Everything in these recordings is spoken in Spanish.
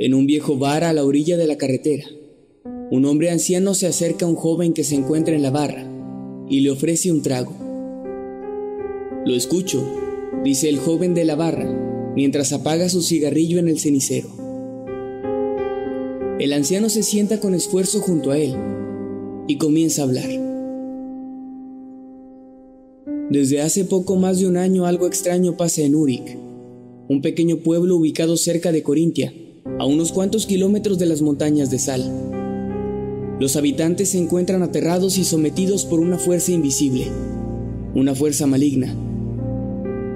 En un viejo bar a la orilla de la carretera, un hombre anciano se acerca a un joven que se encuentra en la barra y le ofrece un trago. Lo escucho, dice el joven de la barra, mientras apaga su cigarrillo en el cenicero. El anciano se sienta con esfuerzo junto a él y comienza a hablar. Desde hace poco más de un año algo extraño pasa en Úric, un pequeño pueblo ubicado cerca de Corintia, a unos cuantos kilómetros de las montañas de Sal. Los habitantes se encuentran aterrados y sometidos por una fuerza invisible, una fuerza maligna.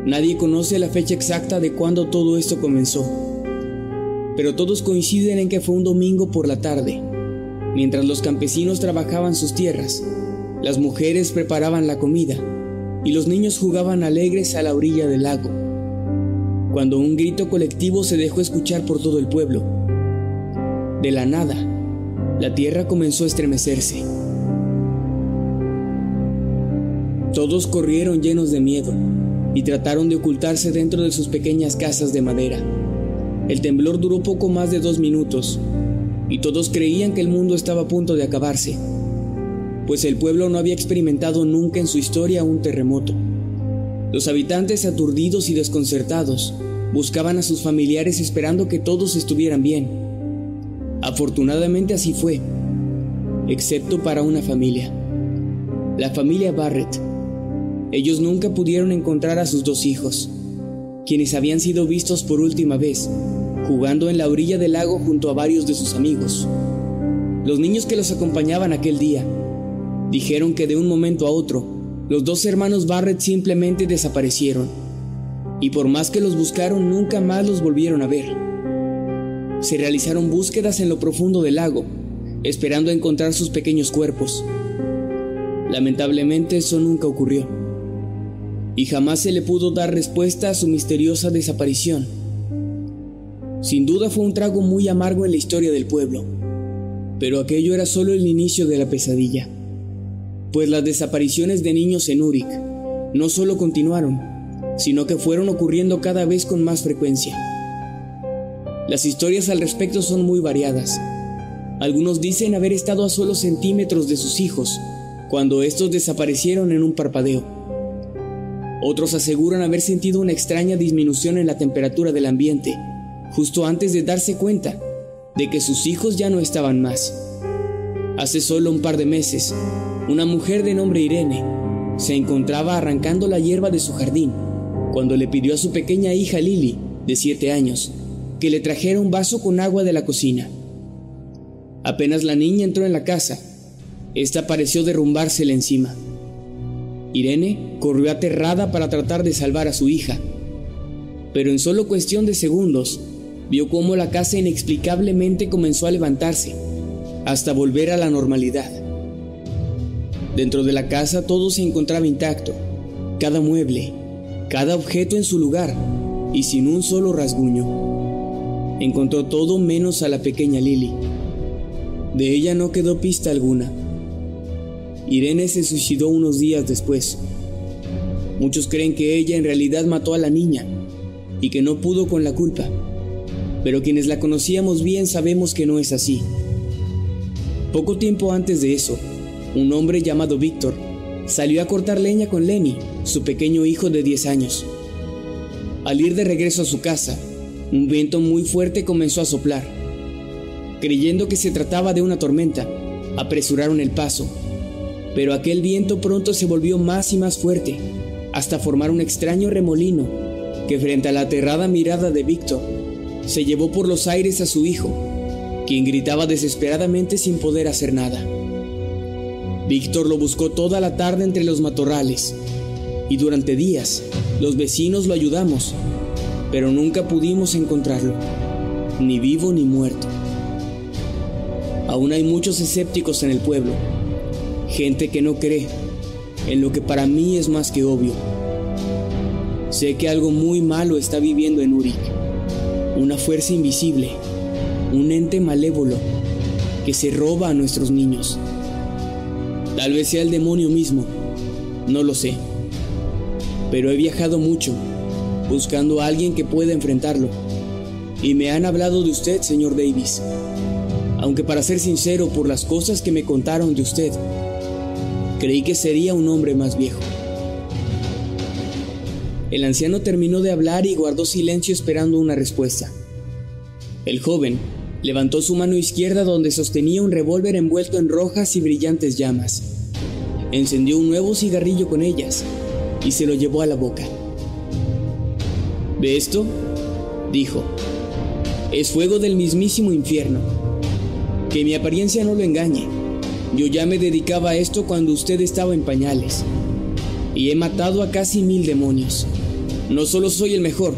Nadie conoce la fecha exacta de cuándo todo esto comenzó, pero todos coinciden en que fue un domingo por la tarde, mientras los campesinos trabajaban sus tierras, las mujeres preparaban la comida y los niños jugaban alegres a la orilla del lago, cuando un grito colectivo se dejó escuchar por todo el pueblo. De la nada, la tierra comenzó a estremecerse. Todos corrieron llenos de miedo y trataron de ocultarse dentro de sus pequeñas casas de madera. El temblor duró poco más de dos minutos y todos creían que el mundo estaba a punto de acabarse, pues el pueblo no había experimentado nunca en su historia un terremoto. Los habitantes aturdidos y desconcertados buscaban a sus familiares esperando que todos estuvieran bien. Afortunadamente así fue, excepto para una familia, la familia Barrett. Ellos nunca pudieron encontrar a sus dos hijos, quienes habían sido vistos por última vez, jugando en la orilla del lago junto a varios de sus amigos. Los niños que los acompañaban aquel día dijeron que de un momento a otro, los dos hermanos Barrett simplemente desaparecieron, y por más que los buscaron, nunca más los volvieron a ver. Se realizaron búsquedas en lo profundo del lago, esperando encontrar sus pequeños cuerpos. Lamentablemente eso nunca ocurrió, y jamás se le pudo dar respuesta a su misteriosa desaparición. Sin duda fue un trago muy amargo en la historia del pueblo, pero aquello era solo el inicio de la pesadilla pues las desapariciones de niños en Úric no solo continuaron, sino que fueron ocurriendo cada vez con más frecuencia. Las historias al respecto son muy variadas. Algunos dicen haber estado a solo centímetros de sus hijos cuando estos desaparecieron en un parpadeo. Otros aseguran haber sentido una extraña disminución en la temperatura del ambiente justo antes de darse cuenta de que sus hijos ya no estaban más. Hace solo un par de meses, una mujer de nombre Irene se encontraba arrancando la hierba de su jardín cuando le pidió a su pequeña hija Lily, de 7 años, que le trajera un vaso con agua de la cocina. Apenas la niña entró en la casa, esta pareció derrumbársele encima. Irene corrió aterrada para tratar de salvar a su hija, pero en solo cuestión de segundos vio cómo la casa inexplicablemente comenzó a levantarse hasta volver a la normalidad. Dentro de la casa todo se encontraba intacto, cada mueble, cada objeto en su lugar y sin un solo rasguño. Encontró todo menos a la pequeña Lily. De ella no quedó pista alguna. Irene se suicidó unos días después. Muchos creen que ella en realidad mató a la niña y que no pudo con la culpa, pero quienes la conocíamos bien sabemos que no es así. Poco tiempo antes de eso, un hombre llamado Víctor salió a cortar leña con Lenny, su pequeño hijo de 10 años. Al ir de regreso a su casa, un viento muy fuerte comenzó a soplar. Creyendo que se trataba de una tormenta, apresuraron el paso, pero aquel viento pronto se volvió más y más fuerte, hasta formar un extraño remolino que frente a la aterrada mirada de Víctor, se llevó por los aires a su hijo, quien gritaba desesperadamente sin poder hacer nada. Víctor lo buscó toda la tarde entre los matorrales, y durante días los vecinos lo ayudamos, pero nunca pudimos encontrarlo, ni vivo ni muerto. Aún hay muchos escépticos en el pueblo, gente que no cree en lo que para mí es más que obvio. Sé que algo muy malo está viviendo en Uric, una fuerza invisible, un ente malévolo que se roba a nuestros niños. Tal vez sea el demonio mismo, no lo sé. Pero he viajado mucho, buscando a alguien que pueda enfrentarlo. Y me han hablado de usted, señor Davis. Aunque para ser sincero, por las cosas que me contaron de usted, creí que sería un hombre más viejo. El anciano terminó de hablar y guardó silencio esperando una respuesta. El joven levantó su mano izquierda donde sostenía un revólver envuelto en rojas y brillantes llamas. Encendió un nuevo cigarrillo con ellas y se lo llevó a la boca. ¿Ve esto? dijo. Es fuego del mismísimo infierno. Que mi apariencia no lo engañe. Yo ya me dedicaba a esto cuando usted estaba en pañales. Y he matado a casi mil demonios. No solo soy el mejor,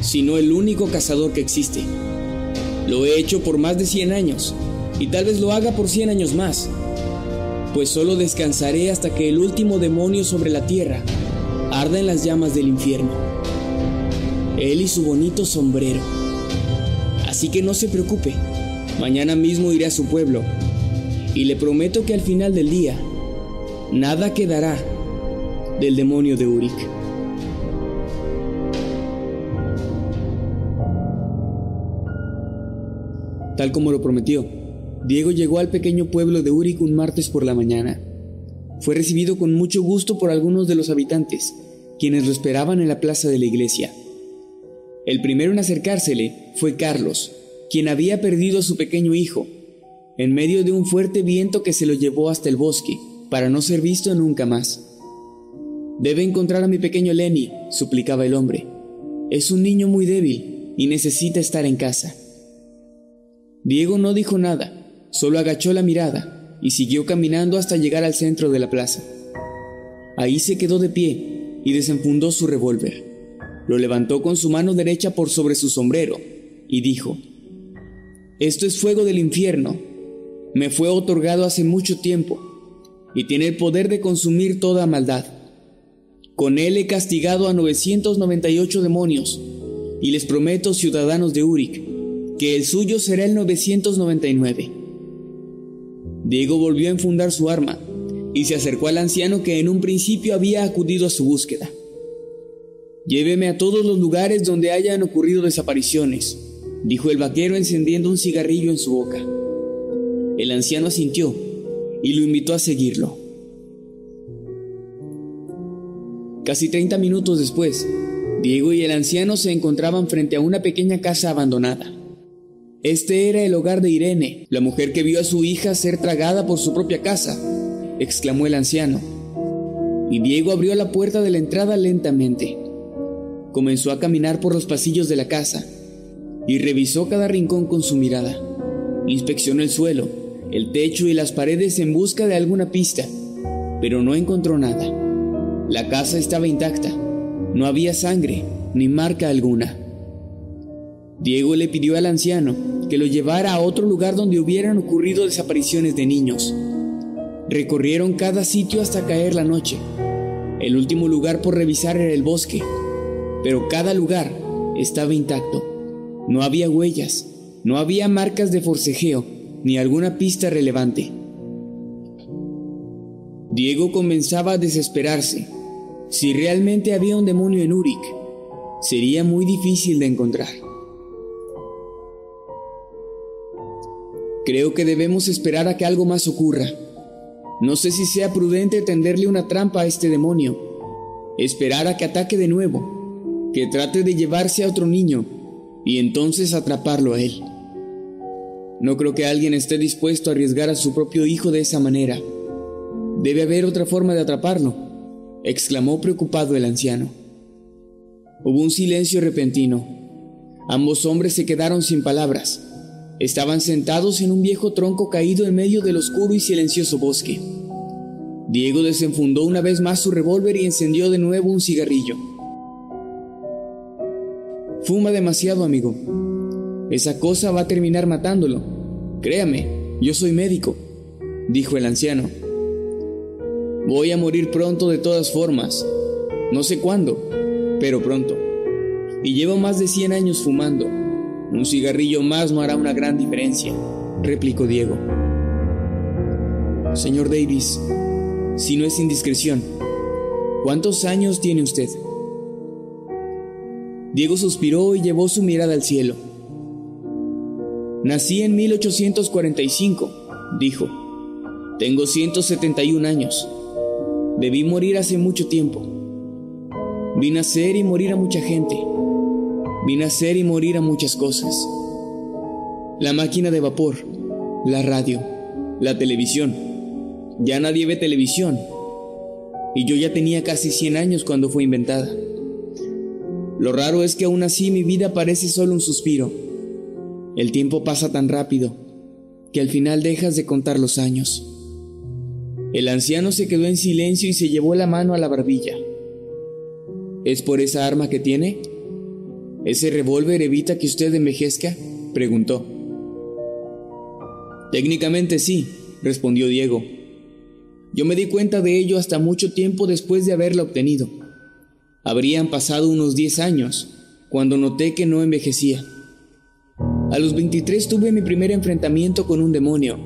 sino el único cazador que existe. Lo he hecho por más de 100 años, y tal vez lo haga por 100 años más, pues solo descansaré hasta que el último demonio sobre la tierra arda en las llamas del infierno. Él y su bonito sombrero. Así que no se preocupe, mañana mismo iré a su pueblo, y le prometo que al final del día, nada quedará del demonio de Uric. Tal como lo prometió, Diego llegó al pequeño pueblo de Uric un martes por la mañana. Fue recibido con mucho gusto por algunos de los habitantes, quienes lo esperaban en la plaza de la iglesia. El primero en acercársele fue Carlos, quien había perdido a su pequeño hijo, en medio de un fuerte viento que se lo llevó hasta el bosque, para no ser visto nunca más. Debe encontrar a mi pequeño Lenny, suplicaba el hombre. Es un niño muy débil y necesita estar en casa. Diego no dijo nada, solo agachó la mirada y siguió caminando hasta llegar al centro de la plaza. Ahí se quedó de pie y desenfundó su revólver. Lo levantó con su mano derecha por sobre su sombrero y dijo, Esto es fuego del infierno. Me fue otorgado hace mucho tiempo y tiene el poder de consumir toda maldad. Con él he castigado a 998 demonios y les prometo, ciudadanos de Uric, que el suyo será el 999. Diego volvió a enfundar su arma y se acercó al anciano que en un principio había acudido a su búsqueda. Lléveme a todos los lugares donde hayan ocurrido desapariciones, dijo el vaquero encendiendo un cigarrillo en su boca. El anciano asintió y lo invitó a seguirlo. Casi 30 minutos después, Diego y el anciano se encontraban frente a una pequeña casa abandonada. Este era el hogar de Irene, la mujer que vio a su hija ser tragada por su propia casa, exclamó el anciano. Y Diego abrió la puerta de la entrada lentamente. Comenzó a caminar por los pasillos de la casa y revisó cada rincón con su mirada. Inspeccionó el suelo, el techo y las paredes en busca de alguna pista, pero no encontró nada. La casa estaba intacta, no había sangre ni marca alguna. Diego le pidió al anciano que lo llevara a otro lugar donde hubieran ocurrido desapariciones de niños. Recorrieron cada sitio hasta caer la noche. El último lugar por revisar era el bosque, pero cada lugar estaba intacto. No había huellas, no había marcas de forcejeo, ni alguna pista relevante. Diego comenzaba a desesperarse. Si realmente había un demonio en Uric, sería muy difícil de encontrar. Creo que debemos esperar a que algo más ocurra. No sé si sea prudente tenderle una trampa a este demonio. Esperar a que ataque de nuevo, que trate de llevarse a otro niño y entonces atraparlo a él. No creo que alguien esté dispuesto a arriesgar a su propio hijo de esa manera. Debe haber otra forma de atraparlo, exclamó preocupado el anciano. Hubo un silencio repentino. Ambos hombres se quedaron sin palabras. Estaban sentados en un viejo tronco caído en medio del oscuro y silencioso bosque. Diego desenfundó una vez más su revólver y encendió de nuevo un cigarrillo. Fuma demasiado, amigo. Esa cosa va a terminar matándolo. Créame, yo soy médico, dijo el anciano. Voy a morir pronto de todas formas. No sé cuándo, pero pronto. Y llevo más de 100 años fumando. Un cigarrillo más no hará una gran diferencia, replicó Diego. Señor Davis, si no es indiscreción, ¿cuántos años tiene usted? Diego suspiró y llevó su mirada al cielo. Nací en 1845, dijo. Tengo 171 años. Debí morir hace mucho tiempo. Vi nacer y morir a mucha gente. Vi nacer y morir a muchas cosas. La máquina de vapor, la radio, la televisión. Ya nadie ve televisión. Y yo ya tenía casi 100 años cuando fue inventada. Lo raro es que aún así mi vida parece solo un suspiro. El tiempo pasa tan rápido que al final dejas de contar los años. El anciano se quedó en silencio y se llevó la mano a la barbilla. ¿Es por esa arma que tiene? ¿Ese revólver evita que usted envejezca? preguntó. Técnicamente sí, respondió Diego. Yo me di cuenta de ello hasta mucho tiempo después de haberla obtenido. Habrían pasado unos 10 años, cuando noté que no envejecía. A los 23 tuve mi primer enfrentamiento con un demonio,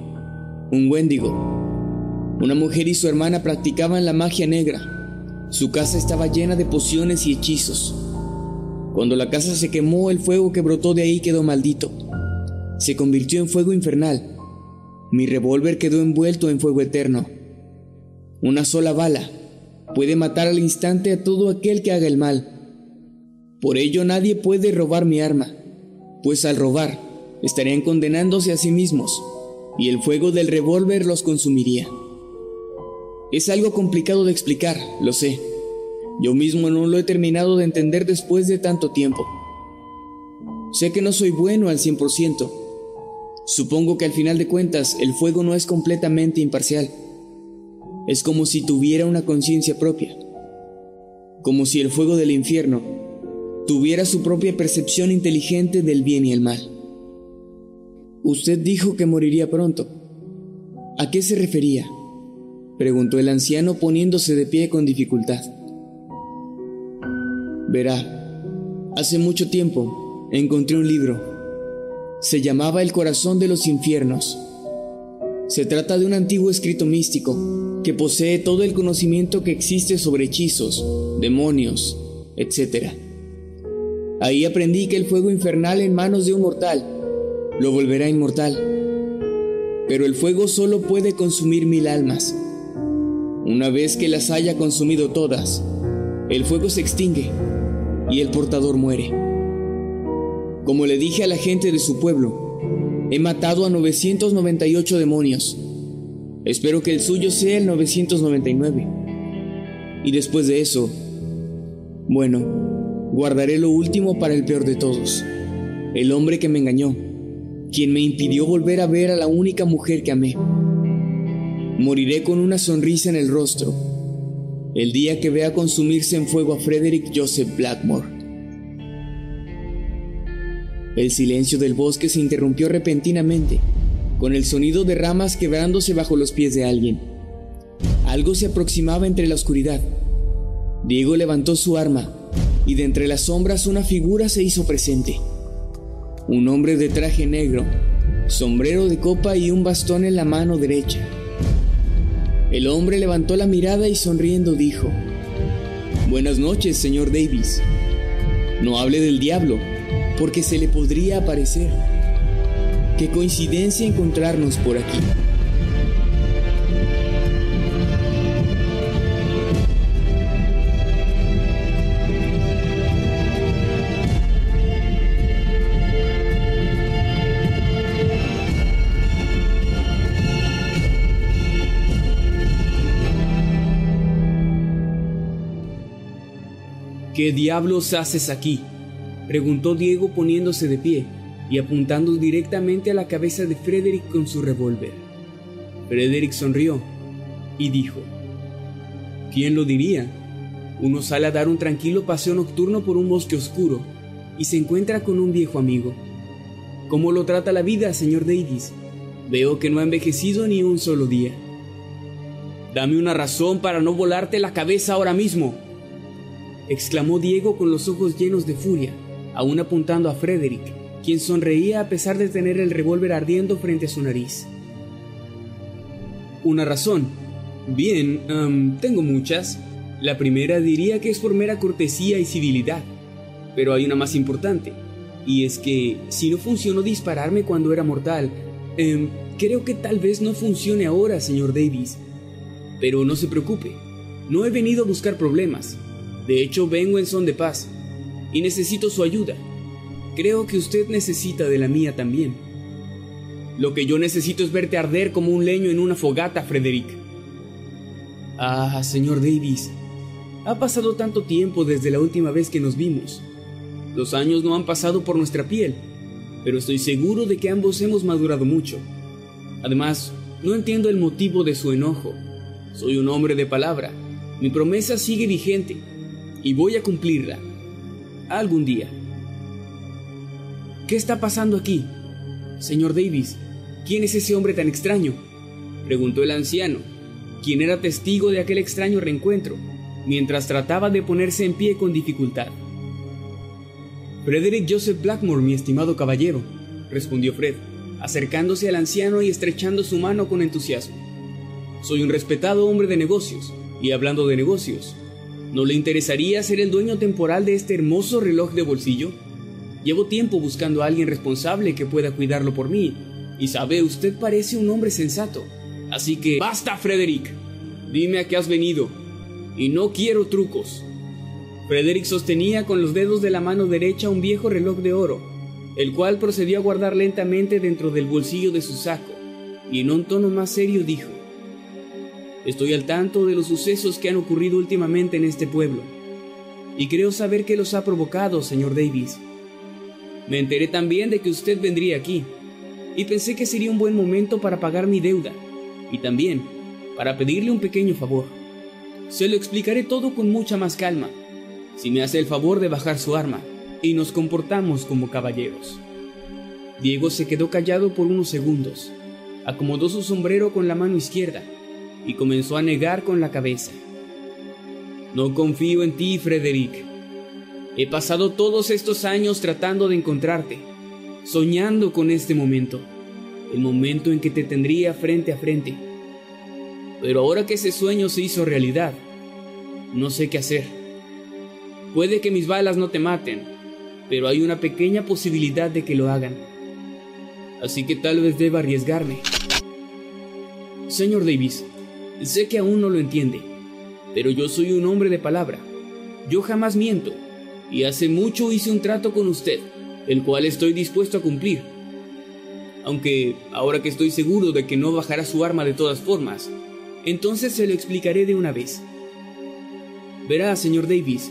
un Wendigo. Una mujer y su hermana practicaban la magia negra. Su casa estaba llena de pociones y hechizos. Cuando la casa se quemó, el fuego que brotó de ahí quedó maldito. Se convirtió en fuego infernal. Mi revólver quedó envuelto en fuego eterno. Una sola bala puede matar al instante a todo aquel que haga el mal. Por ello nadie puede robar mi arma, pues al robar estarían condenándose a sí mismos y el fuego del revólver los consumiría. Es algo complicado de explicar, lo sé yo mismo no lo he terminado de entender después de tanto tiempo. Sé que no soy bueno al 100%. Supongo que al final de cuentas el fuego no es completamente imparcial. Es como si tuviera una conciencia propia. Como si el fuego del infierno tuviera su propia percepción inteligente del bien y el mal. Usted dijo que moriría pronto. ¿A qué se refería? preguntó el anciano poniéndose de pie con dificultad. Verá, hace mucho tiempo encontré un libro. Se llamaba El corazón de los infiernos. Se trata de un antiguo escrito místico que posee todo el conocimiento que existe sobre hechizos, demonios, etc. Ahí aprendí que el fuego infernal en manos de un mortal lo volverá inmortal. Pero el fuego solo puede consumir mil almas. Una vez que las haya consumido todas, el fuego se extingue y el portador muere. Como le dije a la gente de su pueblo, he matado a 998 demonios. Espero que el suyo sea el 999. Y después de eso, bueno, guardaré lo último para el peor de todos. El hombre que me engañó, quien me impidió volver a ver a la única mujer que amé. Moriré con una sonrisa en el rostro el día que vea consumirse en fuego a Frederick Joseph Blackmore. El silencio del bosque se interrumpió repentinamente, con el sonido de ramas quebrándose bajo los pies de alguien. Algo se aproximaba entre la oscuridad. Diego levantó su arma y de entre las sombras una figura se hizo presente. Un hombre de traje negro, sombrero de copa y un bastón en la mano derecha. El hombre levantó la mirada y sonriendo dijo, Buenas noches, señor Davis. No hable del diablo, porque se le podría aparecer. Qué coincidencia encontrarnos por aquí. ¿Qué diablos haces aquí? preguntó Diego poniéndose de pie y apuntando directamente a la cabeza de Frederick con su revólver. Frederick sonrió y dijo, ¿quién lo diría? Uno sale a dar un tranquilo paseo nocturno por un bosque oscuro y se encuentra con un viejo amigo. ¿Cómo lo trata la vida, señor Davis? Veo que no ha envejecido ni un solo día. Dame una razón para no volarte la cabeza ahora mismo, exclamó Diego con los ojos llenos de furia, aún apuntando a Frederick, quien sonreía a pesar de tener el revólver ardiendo frente a su nariz. Una razón. Bien, tengo muchas. La primera diría que es por mera cortesía y civilidad, pero hay una más importante, y es que si no funcionó dispararme cuando era mortal, em, creo que tal vez no funcione ahora, señor Davis. Pero no se preocupe, no he venido a buscar problemas, de hecho, vengo en son de paz y necesito su ayuda. Creo que usted necesita de la mía también. Lo que yo necesito es verte arder como un leño en una fogata, Frederick. Ah, señor Davis, ha pasado tanto tiempo desde la última vez que nos vimos. Los años no han pasado por nuestra piel, pero estoy seguro de que ambos hemos madurado mucho. Además, no entiendo el motivo de su enojo. Soy un hombre de palabra. Mi promesa sigue vigente y voy a cumplirla. Algún día. ¿Qué está pasando aquí? Señor Davis, ¿quién es ese hombre tan extraño? Preguntó el anciano, quien era testigo de aquel extraño reencuentro, mientras trataba de ponerse en pie con dificultad. Frederick Joseph Blackmore, mi estimado caballero, respondió Fred, acercándose al anciano y estrechando su mano con entusiasmo. Soy un respetado hombre de negocios, y hablando de negocios, ¿No le interesaría ser el dueño temporal de este hermoso reloj de bolsillo? Llevo tiempo buscando a alguien responsable que pueda cuidarlo por mí, y sabe, usted parece un hombre sensato. Así que... ¡Basta, Frederick! Dime a qué has venido. Y no quiero trucos. Frederick sostenía con los dedos de la mano derecha un viejo reloj de oro, el cual procedió a guardar lentamente dentro del bolsillo de su saco, y en un tono más serio dijo, Estoy al tanto de los sucesos que han ocurrido últimamente en este pueblo, y creo saber qué los ha provocado, señor Davis. Me enteré también de que usted vendría aquí, y pensé que sería un buen momento para pagar mi deuda, y también para pedirle un pequeño favor. Se lo explicaré todo con mucha más calma, si me hace el favor de bajar su arma, y nos comportamos como caballeros. Diego se quedó callado por unos segundos, acomodó su sombrero con la mano izquierda, y comenzó a negar con la cabeza. No confío en ti, Frederick. He pasado todos estos años tratando de encontrarte, soñando con este momento, el momento en que te tendría frente a frente. Pero ahora que ese sueño se hizo realidad, no sé qué hacer. Puede que mis balas no te maten, pero hay una pequeña posibilidad de que lo hagan. Así que tal vez deba arriesgarme. Señor Davis, Sé que aún no lo entiende, pero yo soy un hombre de palabra. Yo jamás miento, y hace mucho hice un trato con usted, el cual estoy dispuesto a cumplir. Aunque ahora que estoy seguro de que no bajará su arma de todas formas, entonces se lo explicaré de una vez. Verá, señor Davis,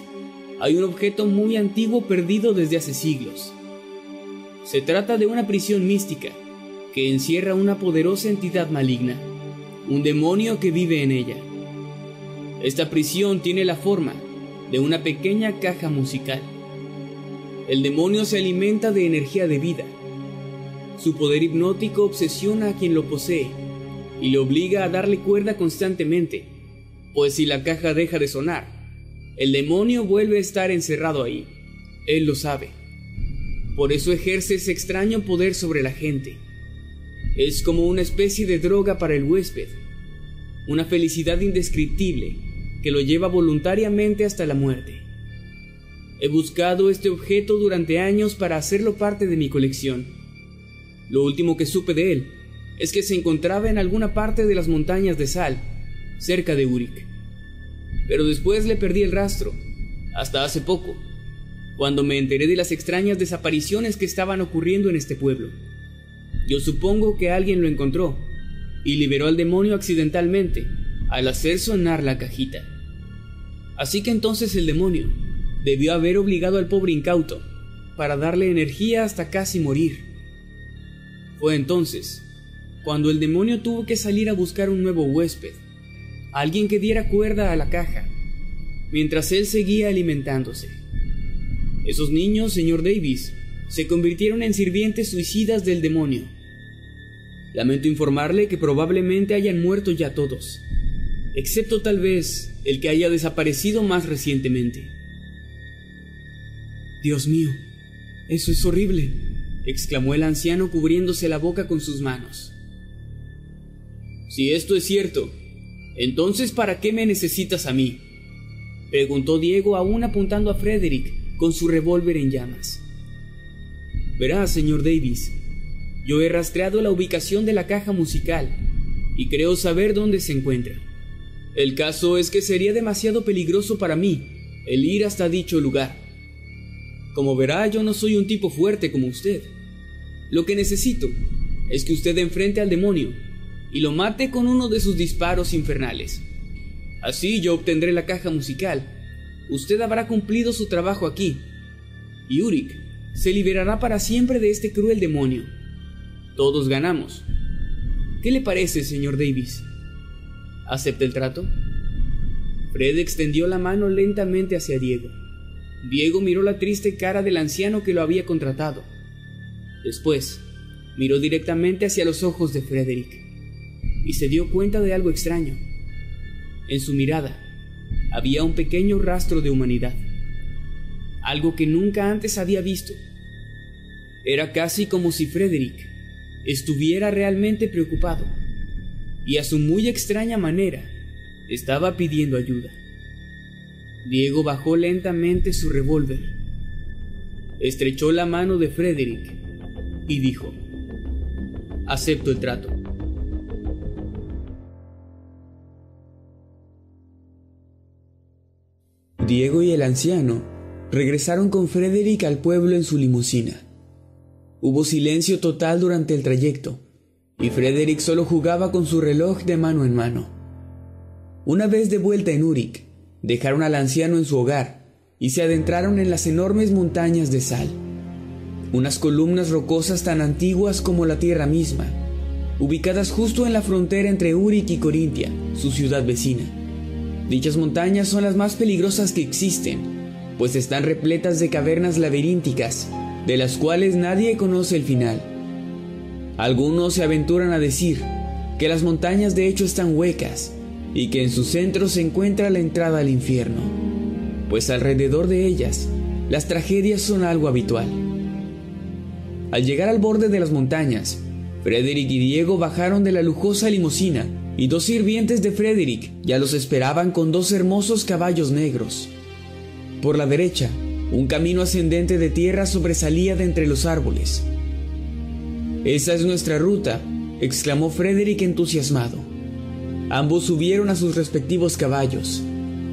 hay un objeto muy antiguo perdido desde hace siglos. Se trata de una prisión mística que encierra una poderosa entidad maligna un demonio que vive en ella. Esta prisión tiene la forma de una pequeña caja musical. El demonio se alimenta de energía de vida. Su poder hipnótico obsesiona a quien lo posee y le obliga a darle cuerda constantemente, pues si la caja deja de sonar, el demonio vuelve a estar encerrado ahí. Él lo sabe. Por eso ejerce ese extraño poder sobre la gente es como una especie de droga para el huésped, una felicidad indescriptible que lo lleva voluntariamente hasta la muerte. He buscado este objeto durante años para hacerlo parte de mi colección, Lo último que supe de él es que se encontraba en alguna parte de las montañas de Sal, cerca de Uric. Pero después le perdí el rastro, hasta hace poco, cuando me enteré de las extrañas desapariciones que estaban ocurriendo en este pueblo. Yo supongo que alguien lo encontró y liberó al demonio accidentalmente al hacer sonar la cajita. Así que entonces el demonio debió haber obligado al pobre incauto para darle energía hasta casi morir. Fue entonces cuando el demonio tuvo que salir a buscar un nuevo huésped, alguien que diera cuerda a la caja, mientras él seguía alimentándose. Esos niños, señor Davis, se convirtieron en sirvientes suicidas del demonio. Lamento informarle que probablemente hayan muerto ya todos, excepto tal vez el que haya desaparecido más recientemente. Dios mío, eso es horrible, exclamó el anciano cubriéndose la boca con sus manos. Si esto es cierto, entonces ¿para qué me necesitas a mí? preguntó Diego aún apuntando a Frederick con su revólver en llamas. Verá, señor Davis, yo he rastreado la ubicación de la caja musical y creo saber dónde se encuentra. El caso es que sería demasiado peligroso para mí el ir hasta dicho lugar. Como verá, yo no soy un tipo fuerte como usted. Lo que necesito es que usted enfrente al demonio y lo mate con uno de sus disparos infernales. Así yo obtendré la caja musical. Usted habrá cumplido su trabajo aquí. Y Uric se liberará para siempre de este cruel demonio. Todos ganamos. ¿Qué le parece, señor Davis? ¿Acepta el trato? Fred extendió la mano lentamente hacia Diego. Diego miró la triste cara del anciano que lo había contratado. Después, miró directamente hacia los ojos de Frederick y se dio cuenta de algo extraño. En su mirada había un pequeño rastro de humanidad, algo que nunca antes había visto. Era casi como si Frederick estuviera realmente preocupado y a su muy extraña manera estaba pidiendo ayuda. Diego bajó lentamente su revólver, estrechó la mano de Frederick y dijo, acepto el trato. Diego y el anciano regresaron con Frederick al pueblo en su limusina. Hubo silencio total durante el trayecto, y Frederick solo jugaba con su reloj de mano en mano. Una vez de vuelta en Uric, dejaron al anciano en su hogar y se adentraron en las enormes montañas de sal, unas columnas rocosas tan antiguas como la tierra misma, ubicadas justo en la frontera entre Uric y Corintia, su ciudad vecina. Dichas montañas son las más peligrosas que existen, pues están repletas de cavernas laberínticas de las cuales nadie conoce el final. Algunos se aventuran a decir que las montañas de hecho están huecas y que en su centro se encuentra la entrada al infierno, pues alrededor de ellas las tragedias son algo habitual. Al llegar al borde de las montañas, Frederick y Diego bajaron de la lujosa limusina y dos sirvientes de Frederick ya los esperaban con dos hermosos caballos negros. Por la derecha, un camino ascendente de tierra sobresalía de entre los árboles. Esa es nuestra ruta, exclamó Frederick entusiasmado. Ambos subieron a sus respectivos caballos.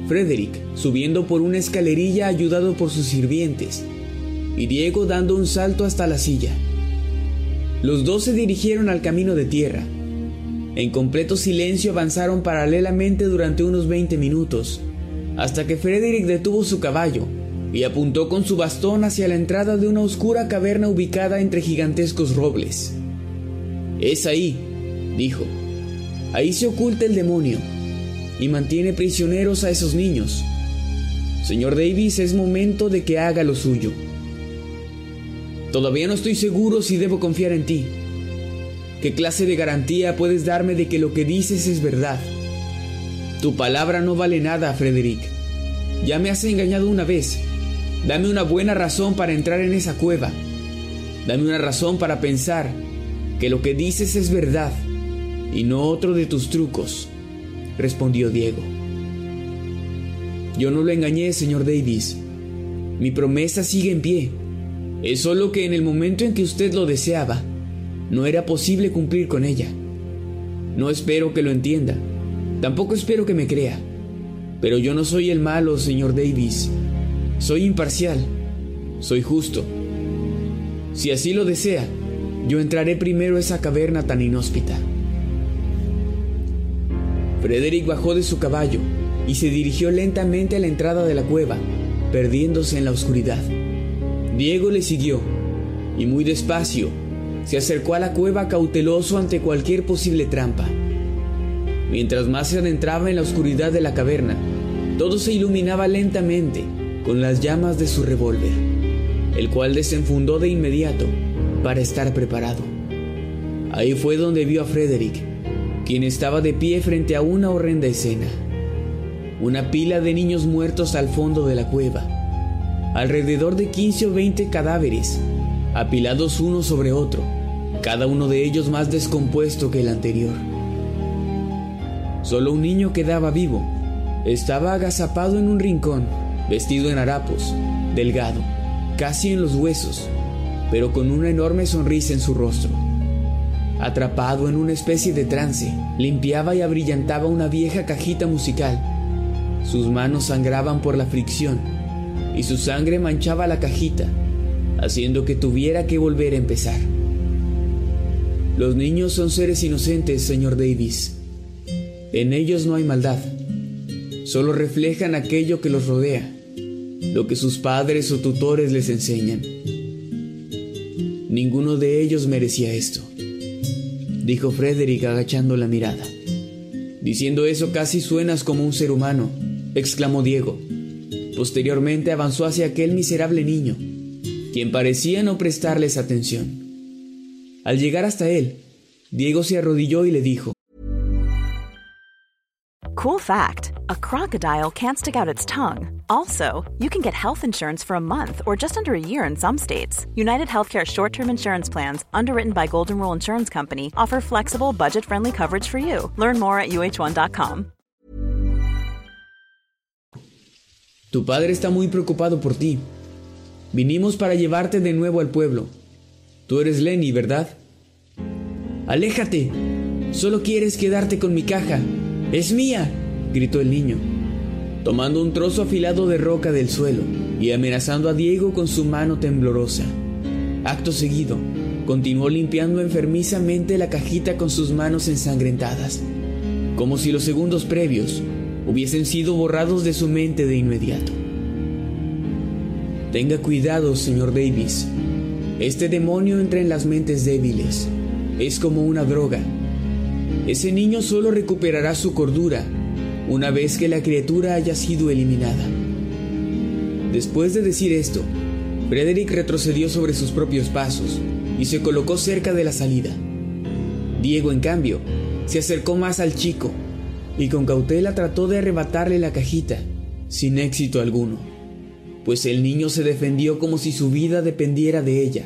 Frederick subiendo por una escalerilla ayudado por sus sirvientes, y Diego dando un salto hasta la silla. Los dos se dirigieron al camino de tierra. En completo silencio avanzaron paralelamente durante unos 20 minutos, hasta que Frederick detuvo su caballo y apuntó con su bastón hacia la entrada de una oscura caverna ubicada entre gigantescos robles. Es ahí, dijo. Ahí se oculta el demonio y mantiene prisioneros a esos niños. Señor Davis, es momento de que haga lo suyo. Todavía no estoy seguro si debo confiar en ti. ¿Qué clase de garantía puedes darme de que lo que dices es verdad? Tu palabra no vale nada, Frederick. Ya me has engañado una vez Dame una buena razón para entrar en esa cueva. Dame una razón para pensar que lo que dices es verdad y no otro de tus trucos, respondió Diego. Yo no lo engañé, señor Davis. Mi promesa sigue en pie. Es solo que en el momento en que usted lo deseaba, no era posible cumplir con ella. No espero que lo entienda, tampoco espero que me crea, pero yo no soy el malo, señor Davis. Soy imparcial, soy justo. Si así lo desea, yo entraré primero a esa caverna tan inhóspita. Frederick bajó de su caballo y se dirigió lentamente a la entrada de la cueva, perdiéndose en la oscuridad. Diego le siguió y muy despacio se acercó a la cueva cauteloso ante cualquier posible trampa. Mientras más se adentraba en la oscuridad de la caverna, todo se iluminaba lentamente con las llamas de su revólver, el cual desenfundó de inmediato para estar preparado. Ahí fue donde vio a Frederick, quien estaba de pie frente a una horrenda escena. Una pila de niños muertos al fondo de la cueva. Alrededor de 15 o 20 cadáveres, apilados uno sobre otro, cada uno de ellos más descompuesto que el anterior. Solo un niño quedaba vivo. Estaba agazapado en un rincón, vestido en harapos, delgado, casi en los huesos, pero con una enorme sonrisa en su rostro. Atrapado en una especie de trance, limpiaba y abrillantaba una vieja cajita musical. Sus manos sangraban por la fricción y su sangre manchaba la cajita, haciendo que tuviera que volver a empezar. Los niños son seres inocentes, señor Davis. En ellos no hay maldad. Solo reflejan aquello que los rodea, lo que sus padres o tutores les enseñan. Ninguno de ellos merecía esto dijo Frederick agachando la mirada. Diciendo eso casi suenas como un ser humano, exclamó Diego. Posteriormente avanzó hacia aquel miserable niño, quien parecía no prestarles atención. Al llegar hasta él, Diego se arrodilló y le dijo, Cool fact a crocodile can't stick out its tongue. Also, you can get health insurance for a month or just under a year in some states. United Healthcare short term insurance plans, underwritten by Golden Rule Insurance Company, offer flexible, budget friendly coverage for you. Learn more at uh1.com. Tu padre está muy preocupado por ti. Vinimos para llevarte de nuevo al pueblo. Tú eres Lenny, ¿verdad? Aléjate. Solo quieres quedarte con mi caja. Es mía, gritó el niño, tomando un trozo afilado de roca del suelo y amenazando a Diego con su mano temblorosa. Acto seguido, continuó limpiando enfermizamente la cajita con sus manos ensangrentadas, como si los segundos previos hubiesen sido borrados de su mente de inmediato. Tenga cuidado, señor Davis. Este demonio entra en las mentes débiles. Es como una droga ese niño solo recuperará su cordura una vez que la criatura haya sido eliminada. Después de decir esto, Frederick retrocedió sobre sus propios pasos y se colocó cerca de la salida. Diego, en cambio, se acercó más al chico y con cautela trató de arrebatarle la cajita, sin éxito alguno, pues el niño se defendió como si su vida dependiera de ella,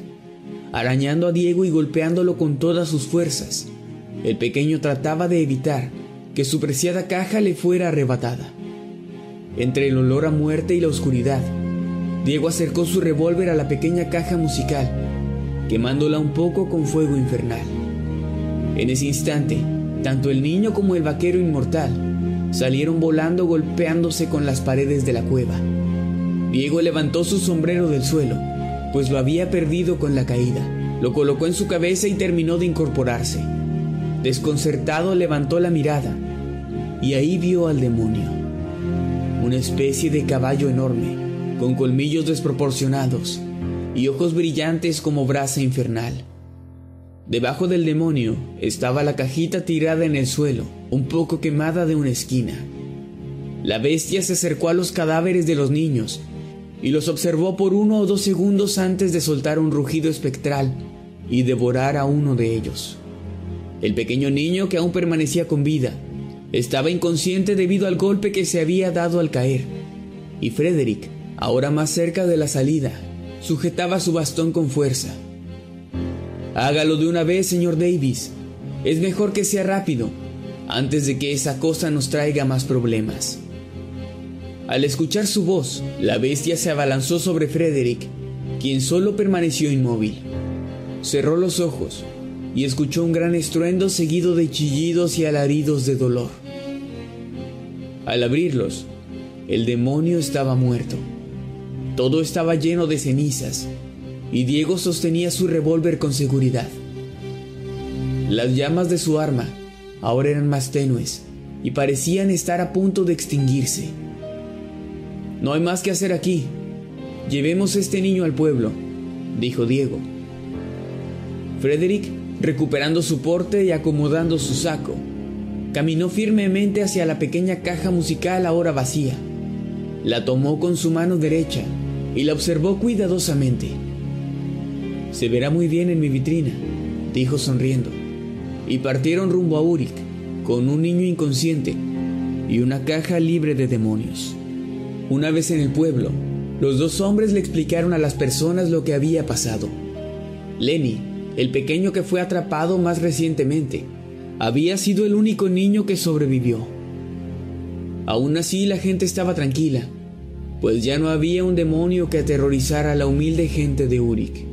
arañando a Diego y golpeándolo con todas sus fuerzas. El pequeño trataba de evitar que su preciada caja le fuera arrebatada. Entre el olor a muerte y la oscuridad, Diego acercó su revólver a la pequeña caja musical, quemándola un poco con fuego infernal. En ese instante, tanto el niño como el vaquero inmortal salieron volando golpeándose con las paredes de la cueva. Diego levantó su sombrero del suelo, pues lo había perdido con la caída. Lo colocó en su cabeza y terminó de incorporarse. Desconcertado levantó la mirada y ahí vio al demonio, una especie de caballo enorme, con colmillos desproporcionados y ojos brillantes como brasa infernal. Debajo del demonio estaba la cajita tirada en el suelo, un poco quemada de una esquina. La bestia se acercó a los cadáveres de los niños y los observó por uno o dos segundos antes de soltar un rugido espectral y devorar a uno de ellos. El pequeño niño, que aún permanecía con vida, estaba inconsciente debido al golpe que se había dado al caer, y Frederick, ahora más cerca de la salida, sujetaba su bastón con fuerza. Hágalo de una vez, señor Davis. Es mejor que sea rápido, antes de que esa cosa nos traiga más problemas. Al escuchar su voz, la bestia se abalanzó sobre Frederick, quien solo permaneció inmóvil. Cerró los ojos y escuchó un gran estruendo seguido de chillidos y alaridos de dolor. Al abrirlos, el demonio estaba muerto. Todo estaba lleno de cenizas y Diego sostenía su revólver con seguridad. Las llamas de su arma ahora eran más tenues y parecían estar a punto de extinguirse. No hay más que hacer aquí. Llevemos este niño al pueblo, dijo Diego. Frederick, recuperando su porte y acomodando su saco, caminó firmemente hacia la pequeña caja musical ahora vacía. La tomó con su mano derecha y la observó cuidadosamente. Se verá muy bien en mi vitrina, dijo sonriendo, y partieron rumbo a Uric con un niño inconsciente y una caja libre de demonios. Una vez en el pueblo, los dos hombres le explicaron a las personas lo que había pasado. Lenny, el pequeño que fue atrapado más recientemente, había sido el único niño que sobrevivió. Aún así la gente estaba tranquila, pues ya no había un demonio que aterrorizara a la humilde gente de Uric.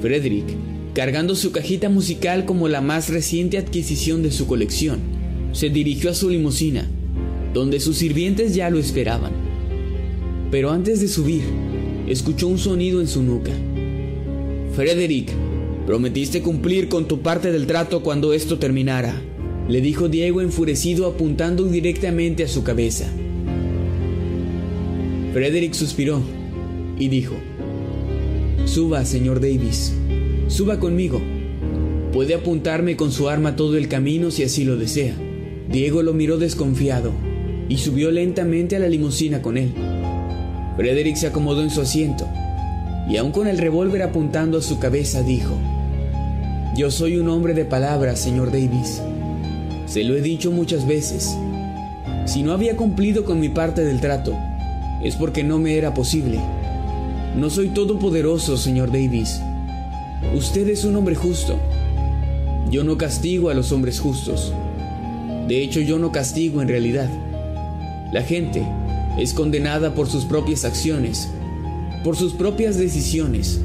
Frederick, cargando su cajita musical como la más reciente adquisición de su colección, se dirigió a su limusina, donde sus sirvientes ya lo esperaban. Pero antes de subir, escuchó un sonido en su nuca. Frederick, prometiste cumplir con tu parte del trato cuando esto terminara, le dijo Diego enfurecido apuntando directamente a su cabeza. Frederick suspiró y dijo, Suba, señor Davis, suba conmigo. Puede apuntarme con su arma todo el camino si así lo desea. Diego lo miró desconfiado y subió lentamente a la limusina con él. Frederick se acomodó en su asiento y aún con el revólver apuntando a su cabeza dijo, Yo soy un hombre de palabras, señor Davis. Se lo he dicho muchas veces. Si no había cumplido con mi parte del trato, es porque no me era posible. No soy todopoderoso, señor Davis. Usted es un hombre justo. Yo no castigo a los hombres justos. De hecho, yo no castigo en realidad. La gente es condenada por sus propias acciones, por sus propias decisiones,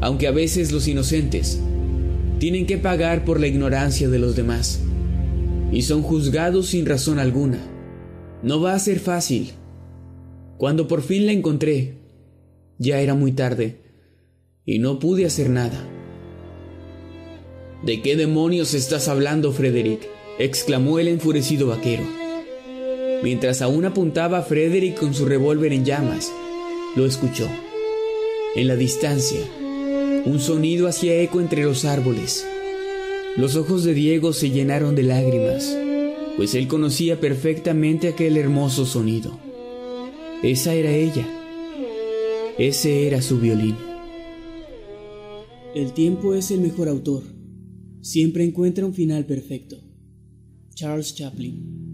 aunque a veces los inocentes tienen que pagar por la ignorancia de los demás y son juzgados sin razón alguna. No va a ser fácil. Cuando por fin la encontré, ya era muy tarde y no pude hacer nada. ¿De qué demonios estás hablando, Frederick? exclamó el enfurecido vaquero. Mientras aún apuntaba a Frederick con su revólver en llamas, lo escuchó. En la distancia, un sonido hacía eco entre los árboles. Los ojos de Diego se llenaron de lágrimas, pues él conocía perfectamente aquel hermoso sonido. Esa era ella. Ese era su violín. El tiempo es el mejor autor. Siempre encuentra un final perfecto. Charles Chaplin.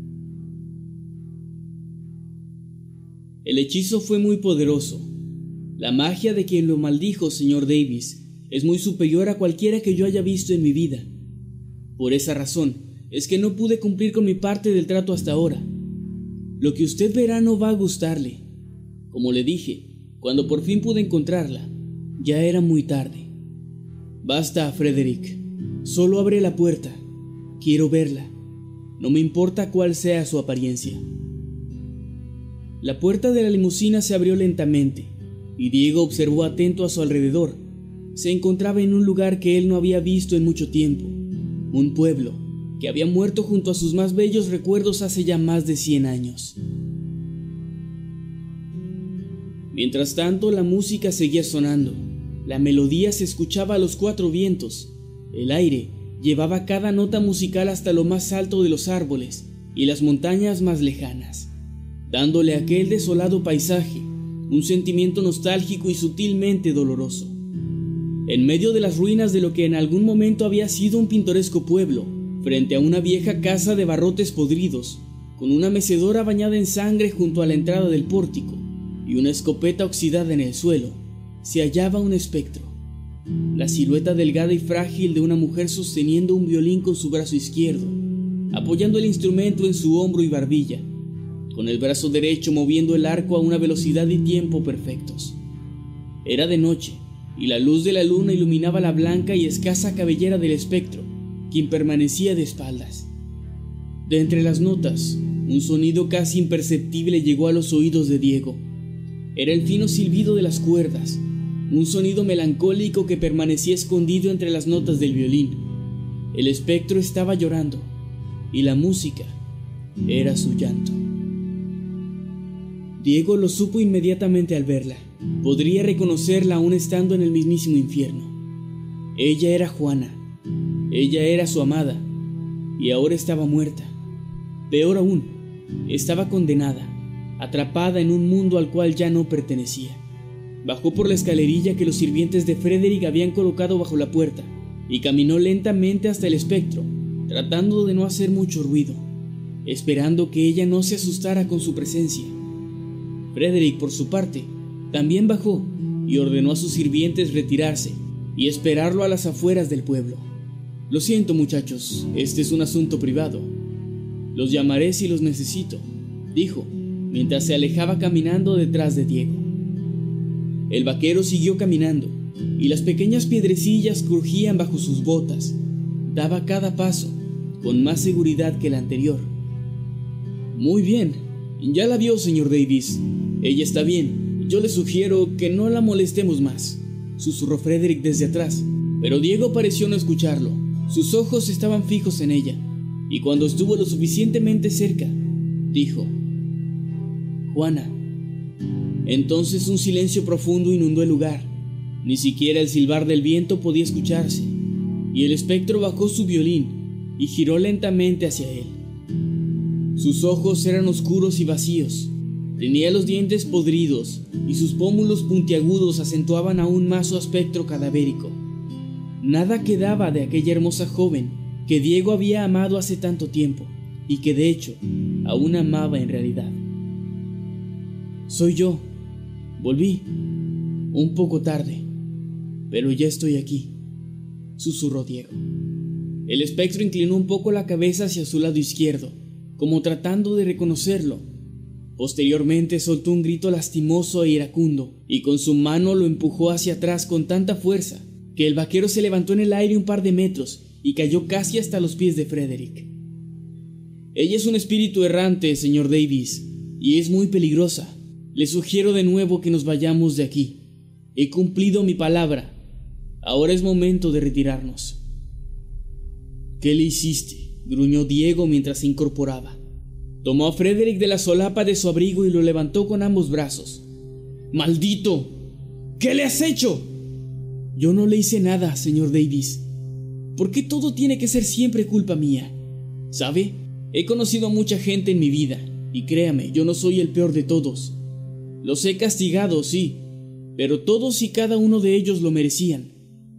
El hechizo fue muy poderoso. La magia de quien lo maldijo, señor Davis, es muy superior a cualquiera que yo haya visto en mi vida. Por esa razón es que no pude cumplir con mi parte del trato hasta ahora. Lo que usted verá no va a gustarle. Como le dije, cuando por fin pude encontrarla, ya era muy tarde. Basta, Frederick. Solo abre la puerta. Quiero verla. No me importa cuál sea su apariencia. La puerta de la limusina se abrió lentamente y Diego observó atento a su alrededor. Se encontraba en un lugar que él no había visto en mucho tiempo, un pueblo que había muerto junto a sus más bellos recuerdos hace ya más de 100 años. Mientras tanto, la música seguía sonando. La melodía se escuchaba a los cuatro vientos. El aire llevaba cada nota musical hasta lo más alto de los árboles y las montañas más lejanas, dándole a aquel desolado paisaje un sentimiento nostálgico y sutilmente doloroso. En medio de las ruinas de lo que en algún momento había sido un pintoresco pueblo, frente a una vieja casa de barrotes podridos, con una mecedora bañada en sangre junto a la entrada del pórtico, y una escopeta oxidada en el suelo, se hallaba un espectro. La silueta delgada y frágil de una mujer sosteniendo un violín con su brazo izquierdo, apoyando el instrumento en su hombro y barbilla, con el brazo derecho moviendo el arco a una velocidad y tiempo perfectos. Era de noche, y la luz de la luna iluminaba la blanca y escasa cabellera del espectro, quien permanecía de espaldas. De entre las notas, un sonido casi imperceptible llegó a los oídos de Diego. Era el fino silbido de las cuerdas, un sonido melancólico que permanecía escondido entre las notas del violín. El espectro estaba llorando y la música era su llanto. Diego lo supo inmediatamente al verla. Podría reconocerla aún estando en el mismísimo infierno. Ella era Juana. Ella era su amada. Y ahora estaba muerta. Peor aún, estaba condenada, atrapada en un mundo al cual ya no pertenecía. Bajó por la escalerilla que los sirvientes de Frederick habían colocado bajo la puerta y caminó lentamente hasta el espectro, tratando de no hacer mucho ruido, esperando que ella no se asustara con su presencia. Frederick, por su parte, también bajó y ordenó a sus sirvientes retirarse y esperarlo a las afueras del pueblo. Lo siento muchachos, este es un asunto privado. Los llamaré si los necesito, dijo, mientras se alejaba caminando detrás de Diego. El vaquero siguió caminando, y las pequeñas piedrecillas crujían bajo sus botas. Daba cada paso, con más seguridad que el anterior. Muy bien, ya la vio, señor Davis. Ella está bien. Yo le sugiero que no la molestemos más, susurró Frederick desde atrás, pero Diego pareció no escucharlo. Sus ojos estaban fijos en ella, y cuando estuvo lo suficientemente cerca, dijo, Juana. Entonces un silencio profundo inundó el lugar. Ni siquiera el silbar del viento podía escucharse, y el espectro bajó su violín y giró lentamente hacia él. Sus ojos eran oscuros y vacíos. Tenía los dientes podridos y sus pómulos puntiagudos acentuaban aún más su aspecto cadavérico. Nada quedaba de aquella hermosa joven que Diego había amado hace tanto tiempo y que de hecho aún amaba en realidad. Soy yo. Volví. Un poco tarde. Pero ya estoy aquí, susurró Diego. El espectro inclinó un poco la cabeza hacia su lado izquierdo como tratando de reconocerlo. Posteriormente soltó un grito lastimoso e iracundo, y con su mano lo empujó hacia atrás con tanta fuerza que el vaquero se levantó en el aire un par de metros y cayó casi hasta los pies de Frederick. Ella es un espíritu errante, señor Davis, y es muy peligrosa. Le sugiero de nuevo que nos vayamos de aquí. He cumplido mi palabra. Ahora es momento de retirarnos. ¿Qué le hiciste? Gruñó Diego mientras se incorporaba. Tomó a Frederick de la solapa de su abrigo y lo levantó con ambos brazos. ¡Maldito! ¿Qué le has hecho? Yo no le hice nada, señor Davis. ¿Por qué todo tiene que ser siempre culpa mía? ¿Sabe? He conocido a mucha gente en mi vida, y créame, yo no soy el peor de todos. Los he castigado, sí, pero todos y cada uno de ellos lo merecían.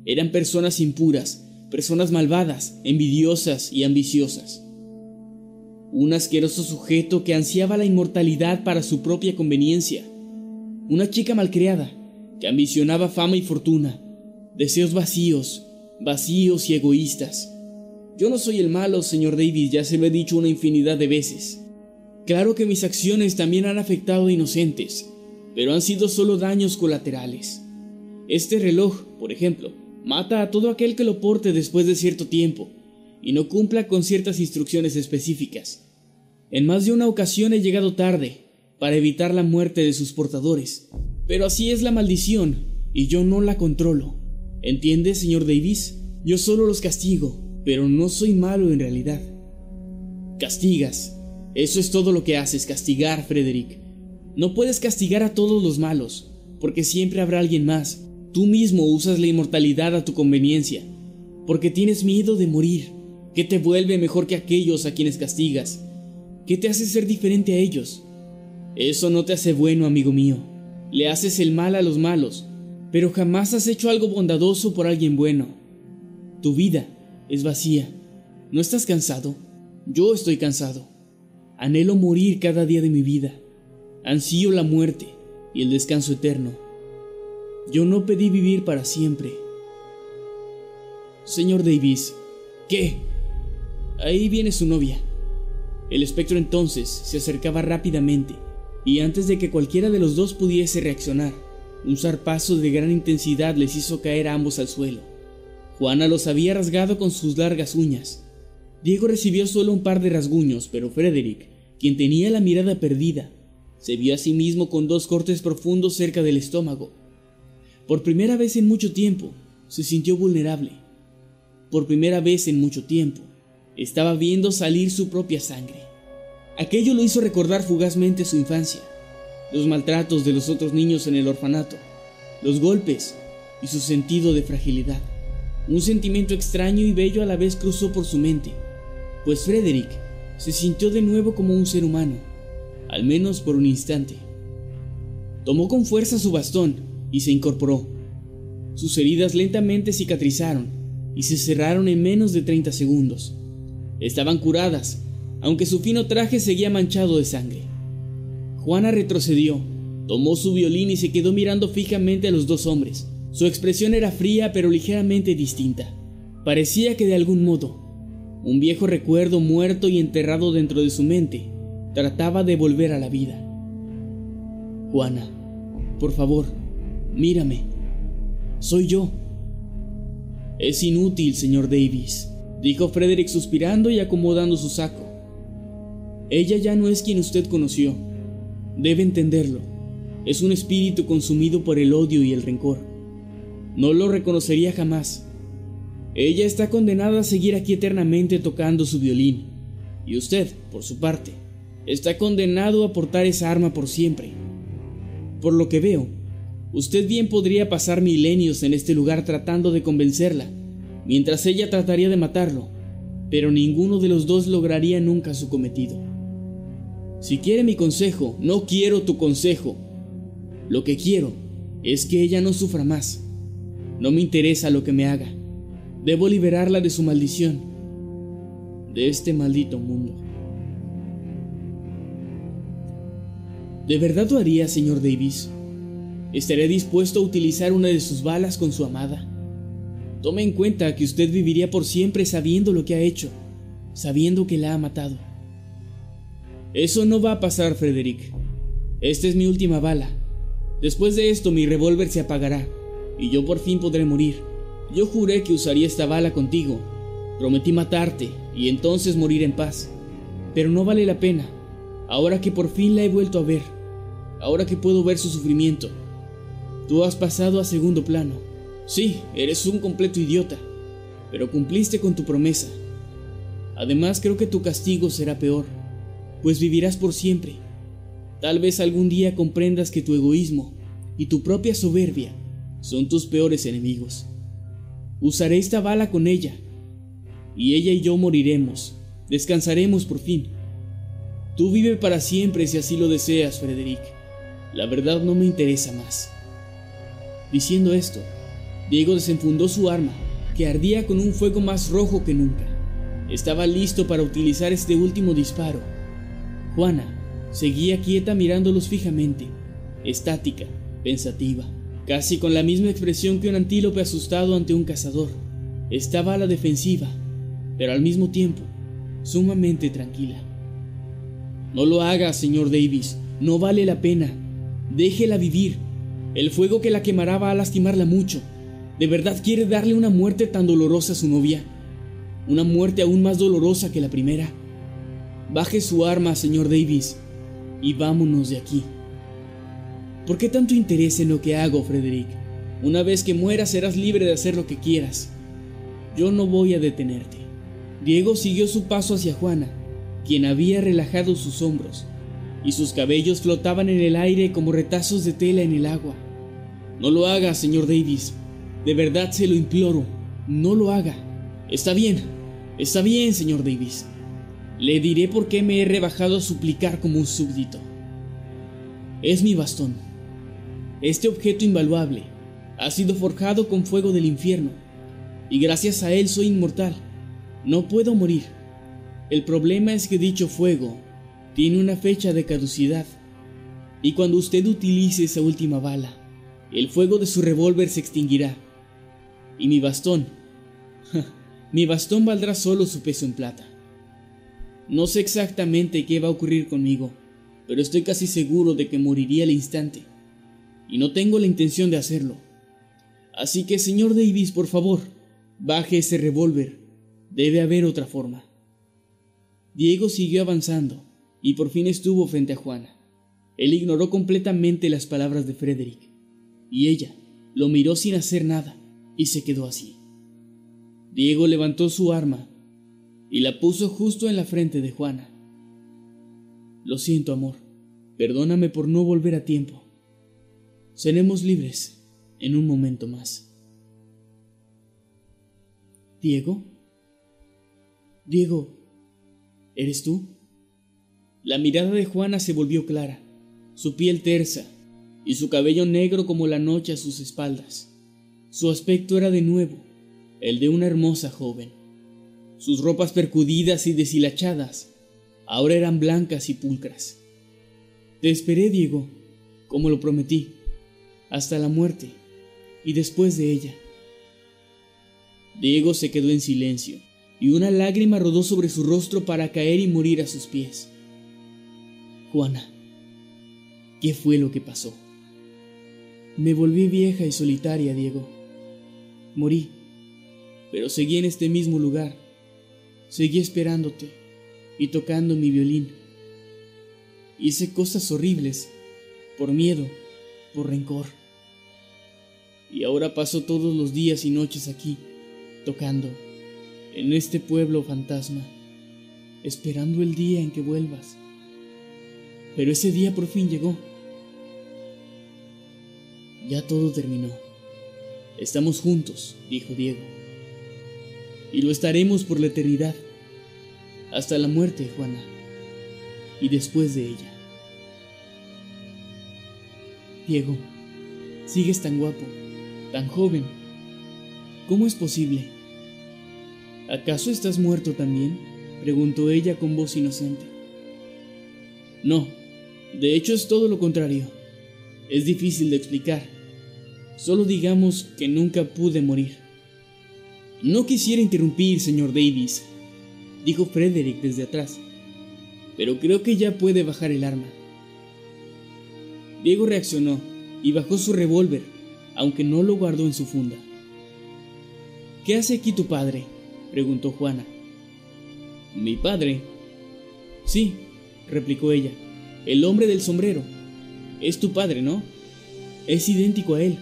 Eran personas impuras, personas malvadas, envidiosas y ambiciosas. Un asqueroso sujeto que ansiaba la inmortalidad para su propia conveniencia. Una chica malcriada que ambicionaba fama y fortuna, deseos vacíos, vacíos y egoístas. Yo no soy el malo, señor Davis, ya se lo he dicho una infinidad de veces. Claro que mis acciones también han afectado a inocentes, pero han sido solo daños colaterales. Este reloj, por ejemplo, Mata a todo aquel que lo porte después de cierto tiempo y no cumpla con ciertas instrucciones específicas. En más de una ocasión he llegado tarde para evitar la muerte de sus portadores, pero así es la maldición y yo no la controlo. ¿Entiende, señor Davis? Yo solo los castigo, pero no soy malo en realidad. Castigas. Eso es todo lo que haces, castigar, Frederick. No puedes castigar a todos los malos, porque siempre habrá alguien más Tú mismo usas la inmortalidad a tu conveniencia, porque tienes miedo de morir. ¿Qué te vuelve mejor que aquellos a quienes castigas? ¿Qué te hace ser diferente a ellos? Eso no te hace bueno, amigo mío. Le haces el mal a los malos, pero jamás has hecho algo bondadoso por alguien bueno. Tu vida es vacía. ¿No estás cansado? Yo estoy cansado. Anhelo morir cada día de mi vida. Ansío la muerte y el descanso eterno. Yo no pedí vivir para siempre. Señor Davis, ¿qué? Ahí viene su novia. El espectro entonces se acercaba rápidamente, y antes de que cualquiera de los dos pudiese reaccionar, Un zarpazo de gran intensidad les hizo caer a ambos al suelo. Juana los había rasgado con sus largas uñas. Diego recibió solo un par de rasguños, pero Frederick, quien tenía la mirada perdida, se vio a sí mismo con dos cortes profundos cerca del estómago. Por primera vez en mucho tiempo, se sintió vulnerable. Por primera vez en mucho tiempo, estaba viendo salir su propia sangre. Aquello lo hizo recordar fugazmente su infancia, los maltratos de los otros niños en el orfanato, los golpes y su sentido de fragilidad. Un sentimiento extraño y bello a la vez cruzó por su mente, pues Frederick se sintió de nuevo como un ser humano al menos por un instante. Tomó con fuerza su bastón y se incorporó. Sus heridas lentamente cicatrizaron y se cerraron en menos de 30 segundos. Estaban curadas, aunque su fino traje seguía manchado de sangre. Juana retrocedió, tomó su violín y se quedó mirando fijamente a los dos hombres. Su expresión era fría pero ligeramente distinta. Parecía que de algún modo, un viejo recuerdo muerto y enterrado dentro de su mente Trataba de volver a la vida. Juana, por favor, mírame. Soy yo. Es inútil, señor Davis, dijo Frederick suspirando y acomodando su saco. Ella ya no es quien usted conoció. Debe entenderlo. Es un espíritu consumido por el odio y el rencor. No lo reconocería jamás. Ella está condenada a seguir aquí eternamente tocando su violín. Y usted, por su parte, está condenado a portar esa arma por siempre. Por lo que veo, usted bien podría pasar milenios en este lugar tratando de convencerla, mientras ella trataría de matarlo, pero ninguno de los dos lograría nunca su cometido. Si quiere mi consejo, no quiero tu consejo. Lo que quiero es que ella no sufra más. No me interesa lo que me haga. Debo liberarla de su maldición, de este maldito mundo. ¿De verdad lo haría, señor Davis? ¿Estaría dispuesto a utilizar una de sus balas con su amada? Tome en cuenta que usted viviría por siempre sabiendo lo que ha hecho, sabiendo que la ha matado. Eso no va a pasar, Frederick. Esta es mi última bala. Después de esto mi revólver se apagará y yo por fin podré morir. Yo juré que usaría esta bala contigo. Prometí matarte y entonces morir en paz. Pero no vale la pena ahora que por fin la he vuelto a ver, ahora que puedo ver su sufrimiento. Tú has pasado a segundo plano. Sí, eres un completo idiota, pero cumpliste con tu promesa. Además creo que tu castigo será peor, pues vivirás por siempre. Tal vez algún día comprendas que tu egoísmo y tu propia soberbia son tus peores enemigos. Usaré esta bala con ella, y ella y yo moriremos, descansaremos por fin. Tú vive para siempre si así lo deseas, Frederick. La verdad no me interesa más. Diciendo esto, Diego desenfundó su arma, que ardía con un fuego más rojo que nunca. Estaba listo para utilizar este último disparo. Juana seguía quieta mirándolos fijamente, estática, pensativa, casi con la misma expresión que un antílope asustado ante un cazador. Estaba a la defensiva, pero al mismo tiempo sumamente tranquila. No lo haga, señor Davis. No vale la pena. Déjela vivir. El fuego que la quemará va a lastimarla mucho. ¿De verdad quiere darle una muerte tan dolorosa a su novia? Una muerte aún más dolorosa que la primera. Baje su arma, señor Davis, y vámonos de aquí. ¿Por qué tanto interés en lo que hago, Frederick? Una vez que mueras serás libre de hacer lo que quieras. Yo no voy a detenerte. Diego siguió su paso hacia Juana quien había relajado sus hombros, y sus cabellos flotaban en el aire como retazos de tela en el agua. No lo haga, señor Davis. De verdad se lo imploro. No lo haga. Está bien. Está bien, señor Davis. Le diré por qué me he rebajado a suplicar como un súbdito. Es mi bastón. Este objeto invaluable ha sido forjado con fuego del infierno, y gracias a él soy inmortal. No puedo morir. El problema es que dicho fuego tiene una fecha de caducidad y cuando usted utilice esa última bala, el fuego de su revólver se extinguirá. Y mi bastón, mi bastón valdrá solo su peso en plata. No sé exactamente qué va a ocurrir conmigo, pero estoy casi seguro de que moriría al instante. y no tengo la intención de hacerlo. Así que, señor Davis, por favor, baje ese revólver. Debe haber otra forma. Diego siguió avanzando y por fin estuvo frente a Juana. Él ignoró completamente las palabras de Frederick y ella lo miró sin hacer nada y se quedó así. Diego levantó su arma y la puso justo en la frente de Juana. Lo siento, amor. Perdóname por no volver a tiempo. Seremos libres en un momento más. Diego. Diego, ¿eres tú? La mirada de Juana se volvió clara, su piel tersa y su cabello negro como la noche a sus espaldas. Su aspecto era de nuevo el de una hermosa joven. Sus ropas percudidas y deshilachadas ahora eran blancas y pulcras. Te esperé, Diego, como lo prometí, hasta la muerte y después de ella. Diego se quedó en silencio y una lágrima rodó sobre su rostro para caer y morir a sus pies. Juana, ¿qué fue lo que pasó? Me volví vieja y solitaria, Diego. Morí, pero seguí en este mismo lugar. Seguí esperándote y tocando mi violín. Hice cosas horribles, por miedo, por rencor. Y ahora paso todos los días y noches aquí, tocando, en este pueblo fantasma, esperando el día en que vuelvas. Pero ese día por fin llegó. Ya todo terminó. Estamos juntos, dijo Diego. Y lo estaremos por la eternidad. Hasta la muerte, Juana. Y después de ella. Diego, sigues tan guapo, tan joven. ¿Cómo es posible? ¿Acaso estás muerto también? preguntó ella con voz inocente. No, de hecho es todo lo contrario. Es difícil de explicar. Solo digamos que nunca pude morir. No quisiera interrumpir, señor Davis, dijo Frederick desde atrás, pero creo que ya puede bajar el arma. Diego reaccionó y bajó su revólver, aunque no lo guardó en su funda. ¿Qué hace aquí tu padre? preguntó Juana. ¿Mi padre? Sí, replicó ella. El hombre del sombrero. Es tu padre, ¿no? Es idéntico a él.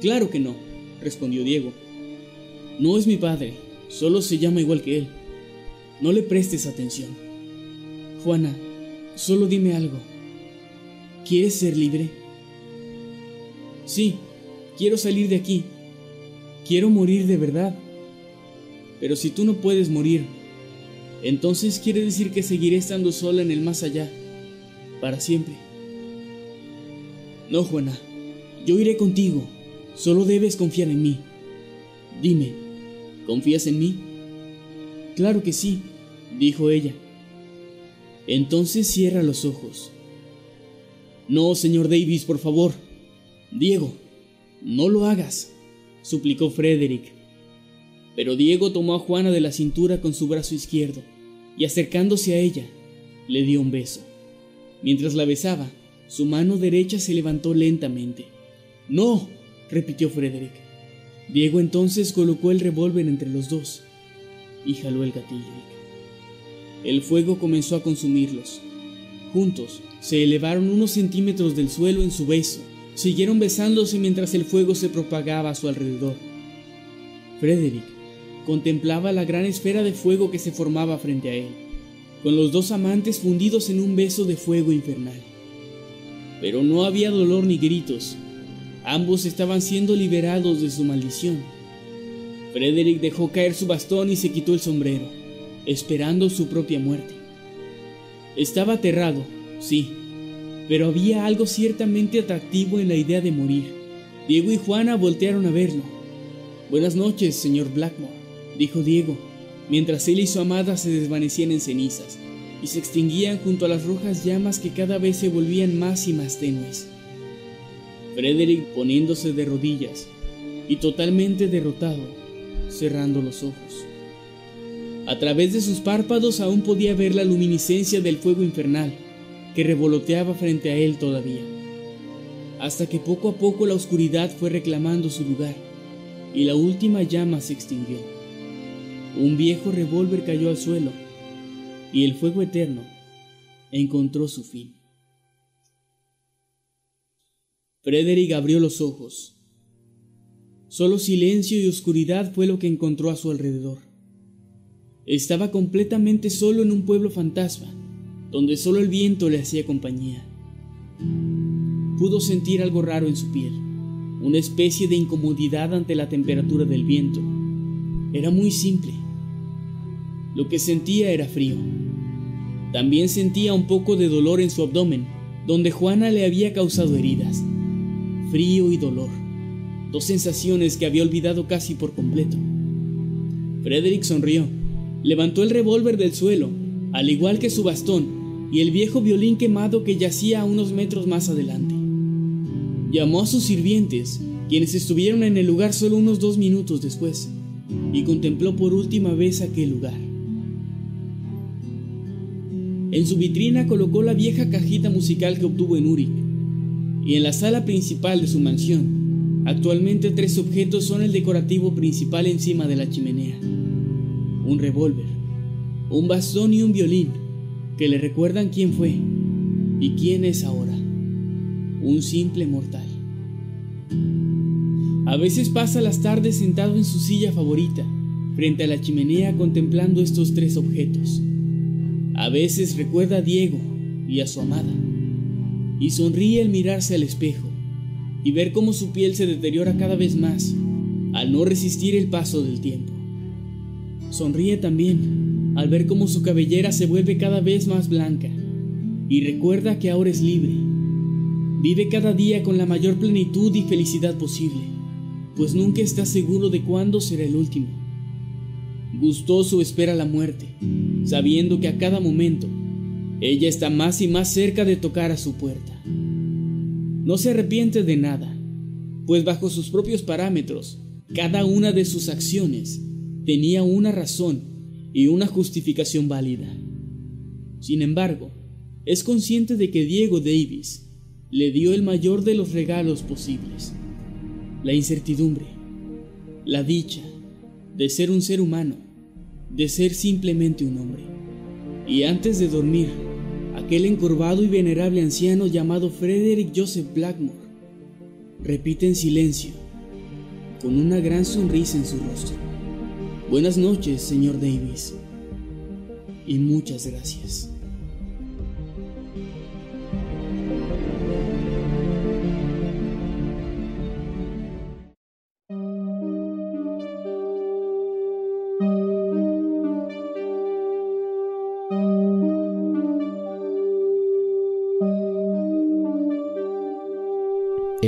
Claro que no, respondió Diego. No es mi padre, solo se llama igual que él. No le prestes atención. Juana, solo dime algo. ¿Quieres ser libre? Sí, quiero salir de aquí. Quiero morir de verdad. Pero si tú no puedes morir, entonces quiere decir que seguiré estando sola en el más allá, para siempre. No, Juana, yo iré contigo. Solo debes confiar en mí. Dime, ¿confías en mí? Claro que sí, dijo ella. Entonces cierra los ojos. No, señor Davis, por favor. Diego, no lo hagas, suplicó Frederick. Pero Diego tomó a Juana de la cintura con su brazo izquierdo y acercándose a ella, le dio un beso. Mientras la besaba, su mano derecha se levantó lentamente. No, repitió Frederick. Diego entonces colocó el revólver entre los dos y jaló el gatillo. El fuego comenzó a consumirlos. Juntos se elevaron unos centímetros del suelo en su beso. Siguieron besándose mientras el fuego se propagaba a su alrededor. Frederick contemplaba la gran esfera de fuego que se formaba frente a él, con los dos amantes fundidos en un beso de fuego infernal. Pero no había dolor ni gritos, Ambos estaban siendo liberados de su maldición. Frederick dejó caer su bastón y se quitó el sombrero, esperando su propia muerte. Estaba aterrado, sí, pero había algo ciertamente atractivo en la idea de morir. Diego y Juana voltearon a verlo. Buenas noches, señor Blackmore, dijo Diego, mientras él y su amada se desvanecían en cenizas y se extinguían junto a las rojas llamas que cada vez se volvían más y más tenues. Frederick poniéndose de rodillas y totalmente derrotado, cerrando los ojos. A través de sus párpados aún podía ver la luminiscencia del fuego infernal que revoloteaba frente a él todavía. hasta que poco a poco la oscuridad fue reclamando su lugar y la última llama se extinguió. Un viejo revólver cayó al suelo y el fuego eterno encontró su fin. Frederick abrió los ojos. Solo silencio y oscuridad fue lo que encontró a su alrededor. Estaba completamente solo en un pueblo fantasma, donde solo el viento le hacía compañía. Pudo sentir algo raro en su piel, una especie de incomodidad ante la temperatura del viento. Era muy simple. Lo que sentía era frío. También sentía un poco de dolor en su abdomen, donde Juana le había causado heridas. Frío y dolor, dos sensaciones que había olvidado casi por completo. Frederick sonrió, levantó el revólver del suelo, al igual que su bastón y el viejo violín quemado que yacía a unos metros más adelante. Llamó a sus sirvientes, quienes estuvieron en el lugar solo unos dos minutos después, y contempló por última vez aquel lugar. En su vitrina colocó la vieja cajita musical que obtuvo en Uric, y en la sala principal de su mansión, actualmente tres objetos son el decorativo principal encima de la chimenea. Un revólver, un bastón y un violín, que le recuerdan quién fue y quién es ahora, un simple mortal. A veces pasa las tardes sentado en su silla favorita, frente a la chimenea contemplando estos tres objetos. A veces recuerda a Diego y a su amada, y sonríe al mirarse al espejo y ver cómo su piel se deteriora cada vez más al no resistir el paso del tiempo. Sonríe también al ver cómo su cabellera se vuelve cada vez más blanca y recuerda que ahora es libre. Vive cada día con la mayor plenitud y felicidad posible, pues nunca está seguro de cuándo será el último. Gustoso espera la muerte, sabiendo que a cada momento ella está más y más cerca de tocar a su puerta. No se arrepiente de nada, pues bajo sus propios parámetros, cada una de sus acciones tenía una razón y una justificación válida. Sin embargo, es consciente de que Diego Davis le dio el mayor de los regalos posibles, la incertidumbre, la dicha de ser un ser humano, de ser simplemente un hombre. Y antes de dormir, aquel encorvado y venerable anciano llamado Frederick Joseph Blackmore repite en silencio, con una gran sonrisa en su rostro. Buenas noches, señor Davis, y muchas gracias.